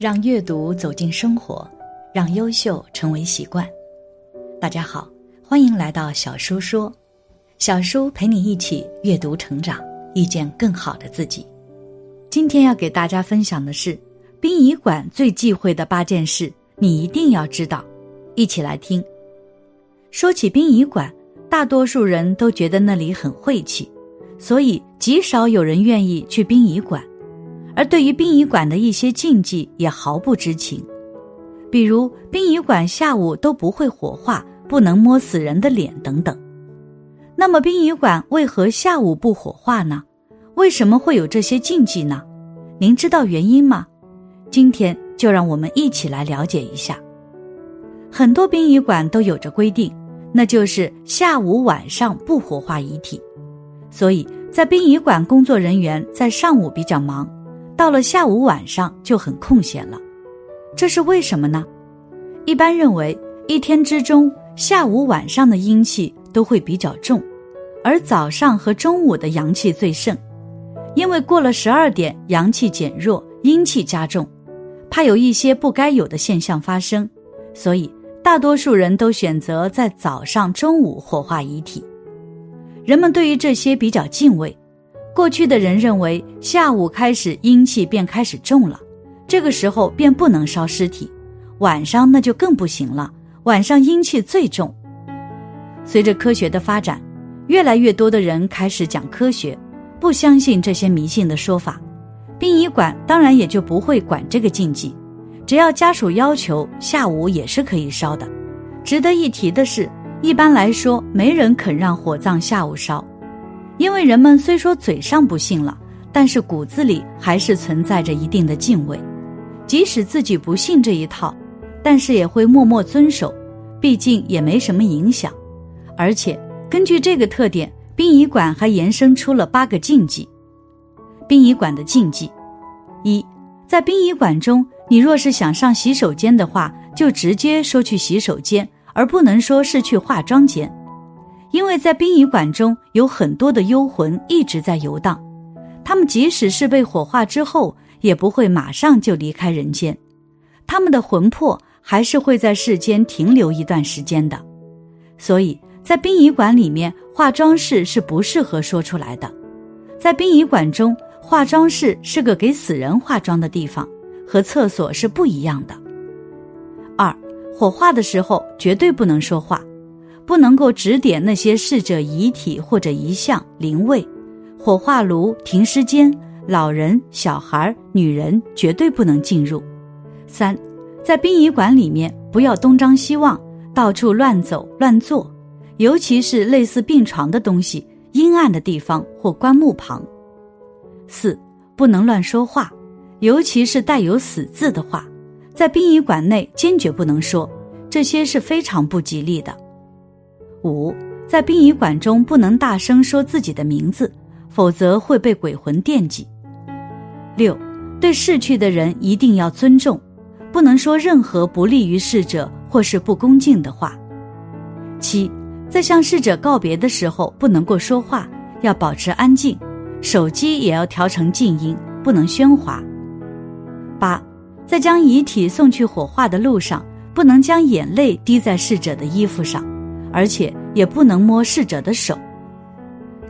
让阅读走进生活，让优秀成为习惯。大家好，欢迎来到小叔说，小叔陪你一起阅读成长，遇见更好的自己。今天要给大家分享的是殡仪馆最忌讳的八件事，你一定要知道。一起来听。说起殡仪馆，大多数人都觉得那里很晦气，所以极少有人愿意去殡仪馆。而对于殡仪馆的一些禁忌也毫不知情，比如殡仪馆下午都不会火化，不能摸死人的脸等等。那么殡仪馆为何下午不火化呢？为什么会有这些禁忌呢？您知道原因吗？今天就让我们一起来了解一下。很多殡仪馆都有着规定，那就是下午晚上不火化遗体，所以在殡仪馆工作人员在上午比较忙。到了下午晚上就很空闲了，这是为什么呢？一般认为，一天之中下午晚上的阴气都会比较重，而早上和中午的阳气最盛。因为过了十二点，阳气减弱，阴气加重，怕有一些不该有的现象发生，所以大多数人都选择在早上、中午火化遗体。人们对于这些比较敬畏。过去的人认为，下午开始阴气便开始重了，这个时候便不能烧尸体，晚上那就更不行了。晚上阴气最重。随着科学的发展，越来越多的人开始讲科学，不相信这些迷信的说法，殡仪馆当然也就不会管这个禁忌。只要家属要求，下午也是可以烧的。值得一提的是，一般来说，没人肯让火葬下午烧。因为人们虽说嘴上不信了，但是骨子里还是存在着一定的敬畏，即使自己不信这一套，但是也会默默遵守，毕竟也没什么影响。而且根据这个特点，殡仪馆还延伸出了八个禁忌。殡仪馆的禁忌：一，在殡仪馆中，你若是想上洗手间的话，就直接说去洗手间，而不能说是去化妆间。因为在殡仪馆中有很多的幽魂一直在游荡，他们即使是被火化之后，也不会马上就离开人间，他们的魂魄还是会在世间停留一段时间的。所以在殡仪馆里面，化妆室是不适合说出来的。在殡仪馆中，化妆室是个给死人化妆的地方，和厕所是不一样的。二，火化的时候绝对不能说话。不能够指点那些逝者遗体或者遗像灵位，火化炉、停尸间、老人、小孩、女人绝对不能进入。三，在殡仪馆里面不要东张西望，到处乱走乱坐，尤其是类似病床的东西、阴暗的地方或棺木旁。四，不能乱说话，尤其是带有死字的话，在殡仪馆内坚决不能说，这些是非常不吉利的。五，在殡仪馆中不能大声说自己的名字，否则会被鬼魂惦记。六，对逝去的人一定要尊重，不能说任何不利于逝者或是不恭敬的话。七，在向逝者告别的时候不能够说话，要保持安静，手机也要调成静音，不能喧哗。八，在将遗体送去火化的路上，不能将眼泪滴在逝者的衣服上。而且也不能摸逝者的手。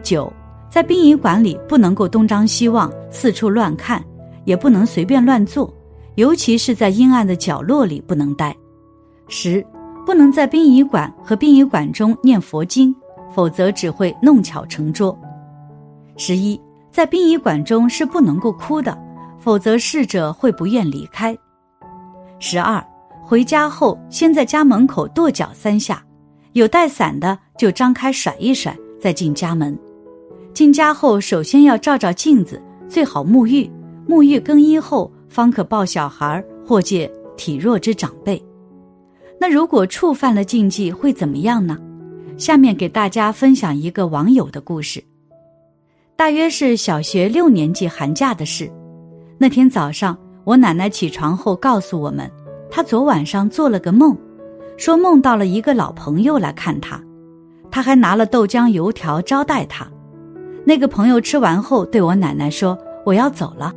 九，在殡仪馆里不能够东张西望、四处乱看，也不能随便乱坐，尤其是在阴暗的角落里不能待。十，不能在殡仪馆和殡仪馆中念佛经，否则只会弄巧成拙。十一，在殡仪馆中是不能够哭的，否则逝者会不愿离开。十二，回家后先在家门口跺脚三下。有带伞的就张开甩一甩，再进家门。进家后，首先要照照镜子，最好沐浴。沐浴更衣后，方可抱小孩或借体弱之长辈。那如果触犯了禁忌，会怎么样呢？下面给大家分享一个网友的故事，大约是小学六年级寒假的事。那天早上，我奶奶起床后告诉我们，她昨晚上做了个梦。说梦到了一个老朋友来看他，他还拿了豆浆油条招待他。那个朋友吃完后对我奶奶说：“我要走了。”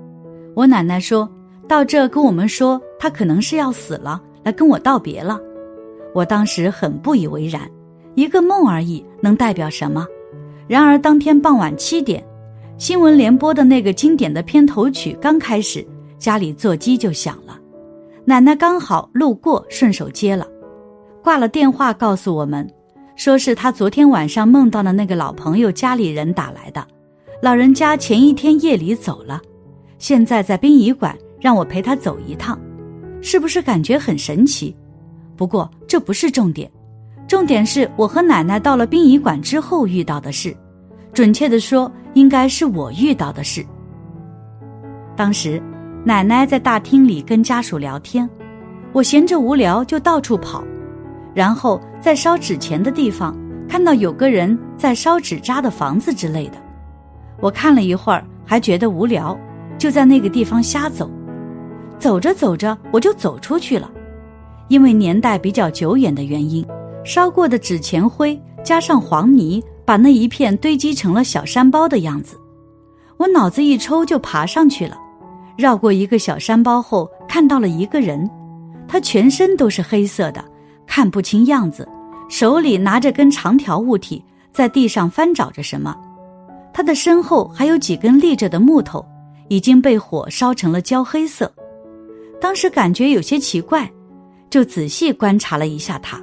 我奶奶说：“到这跟我们说他可能是要死了，来跟我道别了。我当时很不以为然，一个梦而已，能代表什么？然而当天傍晚七点，新闻联播的那个经典的片头曲刚开始，家里座机就响了，奶奶刚好路过，顺手接了，挂了电话，告诉我们，说是他昨天晚上梦到的那个老朋友家里人打来的，老人家前一天夜里走了，现在在殡仪馆，让我陪他走一趟，是不是感觉很神奇？不过这不是重点。重点是我和奶奶到了殡仪馆之后遇到的事，准确的说，应该是我遇到的事。当时，奶奶在大厅里跟家属聊天，我闲着无聊就到处跑，然后在烧纸钱的地方看到有个人在烧纸扎的房子之类的，我看了一会儿还觉得无聊，就在那个地方瞎走，走着走着我就走出去了，因为年代比较久远的原因。烧过的纸钱灰加上黄泥，把那一片堆积成了小山包的样子。我脑子一抽就爬上去了，绕过一个小山包后，看到了一个人，他全身都是黑色的，看不清样子，手里拿着根长条物体，在地上翻找着什么。他的身后还有几根立着的木头，已经被火烧成了焦黑色。当时感觉有些奇怪，就仔细观察了一下他。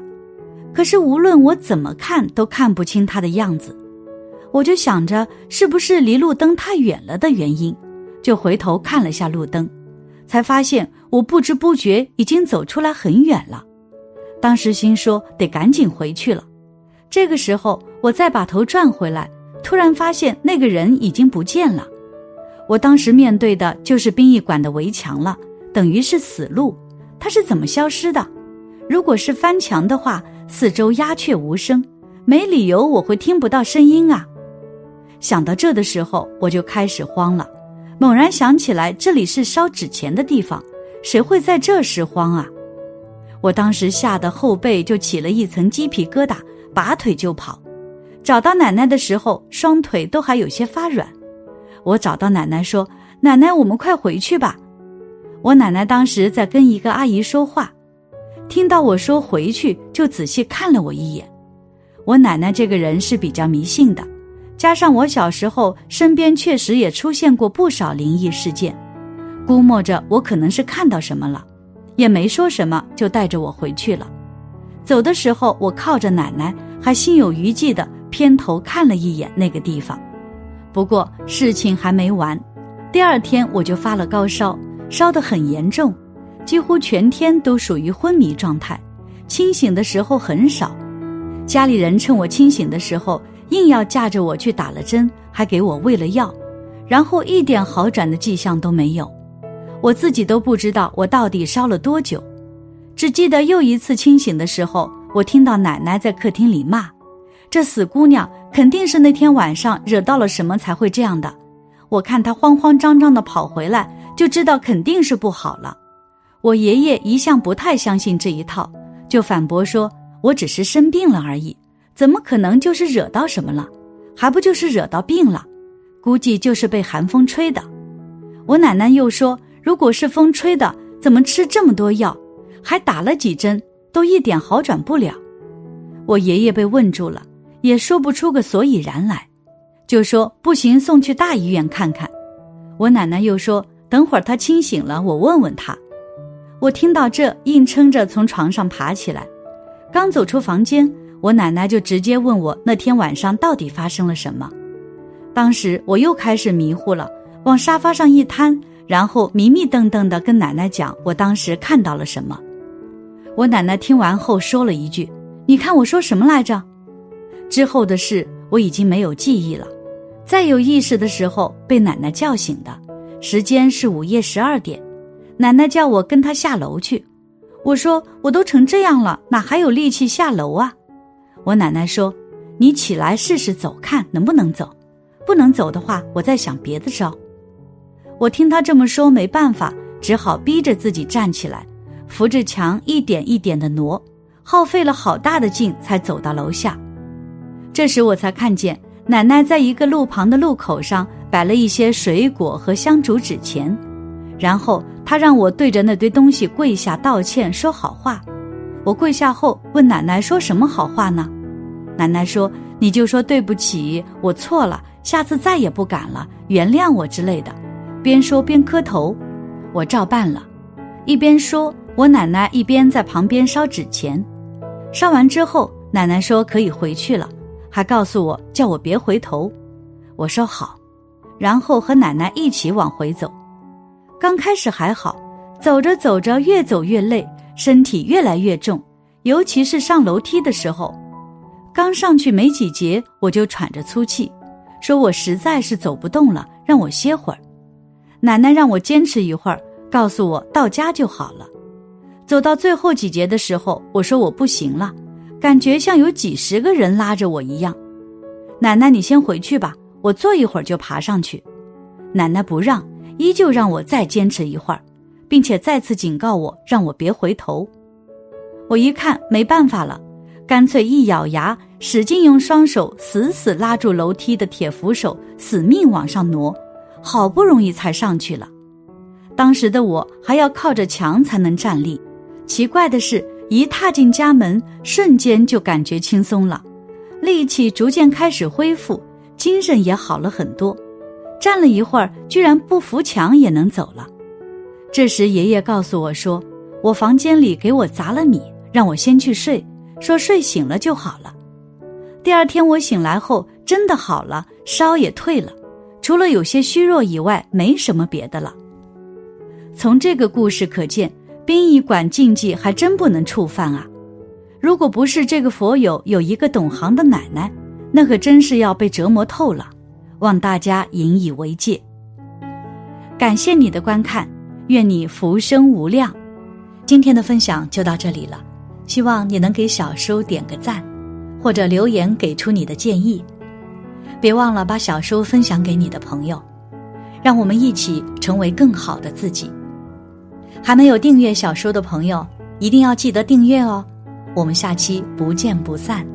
可是无论我怎么看都看不清他的样子，我就想着是不是离路灯太远了的原因，就回头看了下路灯，才发现我不知不觉已经走出来很远了。当时心说得赶紧回去了。这个时候我再把头转回来，突然发现那个人已经不见了。我当时面对的就是殡仪馆的围墙了，等于是死路。他是怎么消失的？如果是翻墙的话。四周鸦雀无声，没理由我会听不到声音啊！想到这的时候，我就开始慌了。猛然想起来，这里是烧纸钱的地方，谁会在这时慌啊？我当时吓得后背就起了一层鸡皮疙瘩，拔腿就跑。找到奶奶的时候，双腿都还有些发软。我找到奶奶说：“奶奶，我们快回去吧。”我奶奶当时在跟一个阿姨说话。听到我说回去，就仔细看了我一眼。我奶奶这个人是比较迷信的，加上我小时候身边确实也出现过不少灵异事件，估摸着我可能是看到什么了，也没说什么，就带着我回去了。走的时候，我靠着奶奶，还心有余悸的偏头看了一眼那个地方。不过事情还没完，第二天我就发了高烧，烧得很严重。几乎全天都属于昏迷状态，清醒的时候很少。家里人趁我清醒的时候，硬要架着我去打了针，还给我喂了药，然后一点好转的迹象都没有。我自己都不知道我到底烧了多久，只记得又一次清醒的时候，我听到奶奶在客厅里骂：“这死姑娘肯定是那天晚上惹到了什么才会这样的。”我看她慌慌张张的跑回来，就知道肯定是不好了。我爷爷一向不太相信这一套，就反驳说：“我只是生病了而已，怎么可能就是惹到什么了？还不就是惹到病了？估计就是被寒风吹的。”我奶奶又说：“如果是风吹的，怎么吃这么多药，还打了几针，都一点好转不了？”我爷爷被问住了，也说不出个所以然来，就说：“不行，送去大医院看看。”我奶奶又说：“等会儿他清醒了，我问问他。”我听到这，硬撑着从床上爬起来，刚走出房间，我奶奶就直接问我那天晚上到底发生了什么。当时我又开始迷糊了，往沙发上一瘫，然后迷迷瞪瞪的跟奶奶讲我当时看到了什么。我奶奶听完后说了一句：“你看我说什么来着？”之后的事我已经没有记忆了。再有意识的时候被奶奶叫醒的，时间是午夜十二点。奶奶叫我跟她下楼去，我说我都成这样了，哪还有力气下楼啊？我奶奶说：“你起来试试走，看能不能走。不能走的话，我再想别的招。”我听她这么说，没办法，只好逼着自己站起来，扶着墙一点一点的挪，耗费了好大的劲才走到楼下。这时我才看见奶奶在一个路旁的路口上摆了一些水果和香烛纸钱。然后他让我对着那堆东西跪下道歉，说好话。我跪下后问奶奶说什么好话呢？奶奶说：“你就说对不起，我错了，下次再也不敢了，原谅我之类的。”边说边磕头，我照办了。一边说，我奶奶一边在旁边烧纸钱。烧完之后，奶奶说可以回去了，还告诉我叫我别回头。我说好，然后和奶奶一起往回走。刚开始还好，走着走着越走越累，身体越来越重，尤其是上楼梯的时候。刚上去没几节，我就喘着粗气，说我实在是走不动了，让我歇会儿。奶奶让我坚持一会儿，告诉我到家就好了。走到最后几节的时候，我说我不行了，感觉像有几十个人拉着我一样。奶奶，你先回去吧，我坐一会儿就爬上去。奶奶不让，依旧让我再坚持一会儿，并且再次警告我，让我别回头。我一看没办法了。干脆一咬牙，使劲用双手死死拉住楼梯的铁扶手，死命往上挪，好不容易才上去了。当时的我还要靠着墙才能站立。奇怪的是，一踏进家门，瞬间就感觉轻松了，力气逐渐开始恢复，精神也好了很多。站了一会儿，居然不扶墙也能走了。这时，爷爷告诉我说：“我房间里给我砸了米，让我先去睡。”说睡醒了就好了。第二天我醒来后真的好了，烧也退了，除了有些虚弱以外，没什么别的了。从这个故事可见，殡仪馆禁忌还真不能触犯啊！如果不是这个佛友有一个懂行的奶奶，那可真是要被折磨透了。望大家引以为戒。感谢你的观看，愿你福生无量。今天的分享就到这里了。希望你能给小叔点个赞，或者留言给出你的建议。别忘了把小叔分享给你的朋友，让我们一起成为更好的自己。还没有订阅小说的朋友，一定要记得订阅哦。我们下期不见不散。